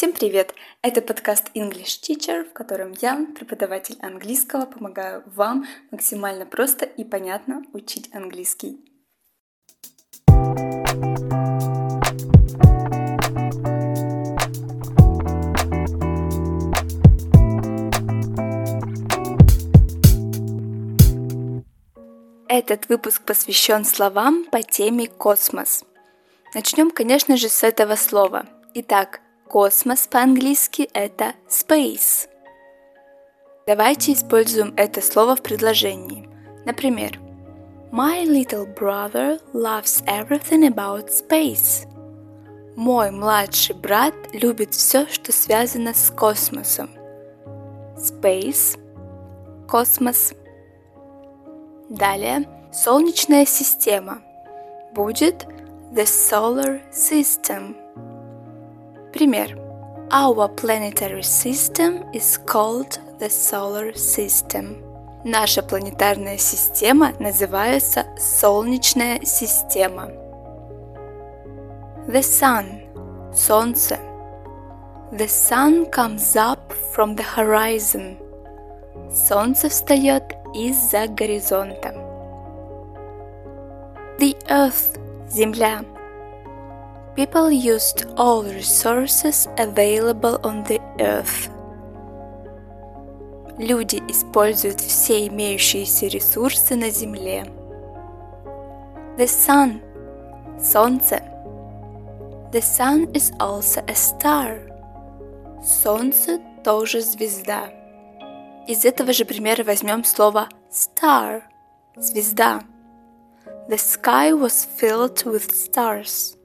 Всем привет! Это подкаст English Teacher, в котором я, преподаватель английского, помогаю вам максимально просто и понятно учить английский. Этот выпуск посвящен словам по теме космос. Начнем, конечно же, с этого слова. Итак, Космос по-английски это space. Давайте используем это слово в предложении. Например, My little brother loves everything about space. Мой младший брат любит все, что связано с космосом. Space – космос. Далее, Солнечная система будет the solar system – Пример. Our planetary system is called the solar system. Наша планетарная система называется Солнечная система. The sun – Солнце. The sun comes up from the horizon. Солнце встает из-за горизонта. The earth – Земля. People used all resources available on the earth. Люди используют все имеющиеся ресурсы на Земле. The sun – Солнце. The sun is also a star. Солнце тоже звезда. Из этого же примера возьмем слово star – звезда. The sky was filled with stars.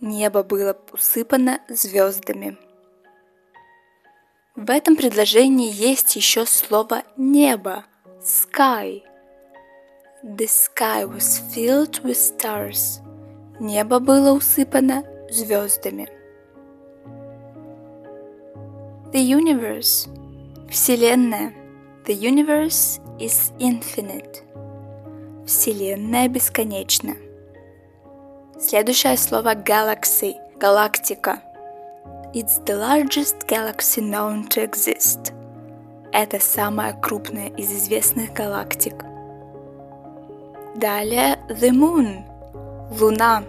Небо было усыпано звездами. В этом предложении есть еще слово небо – sky. The sky was filled with stars. Небо было усыпано звездами. The universe – Вселенная. The universe is infinite. Вселенная бесконечна. Следующее слово galaxy – галактика. It's the largest galaxy known to exist. Это самая крупная из известных галактик. Далее the moon – луна.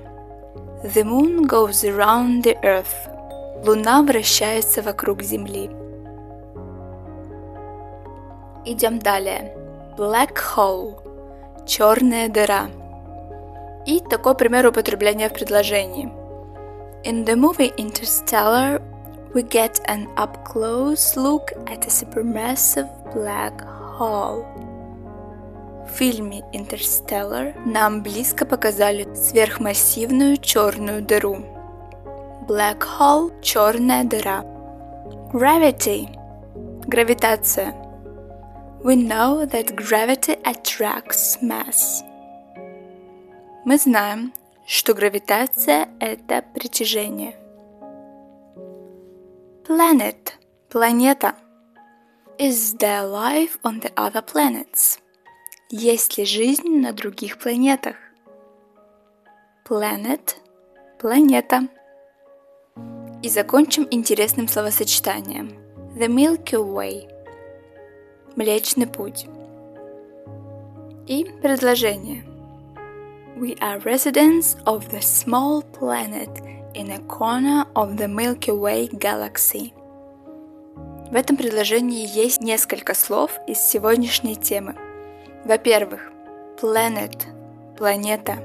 The moon goes around the earth. Луна вращается вокруг Земли. Идем далее. Black hole – черная дыра. И такой пример употребления в предложении. In the movie Interstellar, we get an up-close look at a supermassive black hole. В фильме Interstellar нам близко показали сверхмассивную черную дыру. Black hole – черная дыра. Gravity – гравитация. We know that gravity attracts mass. Мы знаем, что гравитация – это притяжение. Planet – планета. Is there life on the other planets? Есть ли жизнь на других планетах? Planet – планета. И закончим интересным словосочетанием. The Milky Way – Млечный путь. И предложение – We are residents of the small planet in a corner of the Milky Way galaxy. В этом предложении есть несколько слов из сегодняшней темы. Во-первых, planet – планета.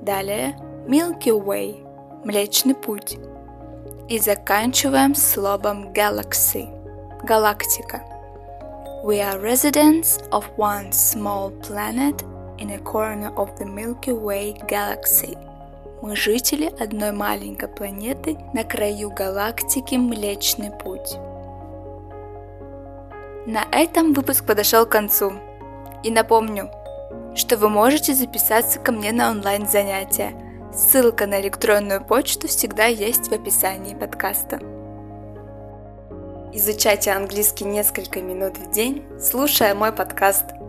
Далее Milky Way – Млечный путь. И заканчиваем словом galaxy – галактика. We are residents of one small planet in a corner of the Milky Way galaxy. Мы жители одной маленькой планеты на краю галактики Млечный Путь. На этом выпуск подошел к концу. И напомню, что вы можете записаться ко мне на онлайн-занятия. Ссылка на электронную почту всегда есть в описании подкаста. Изучайте английский несколько минут в день, слушая мой подкаст –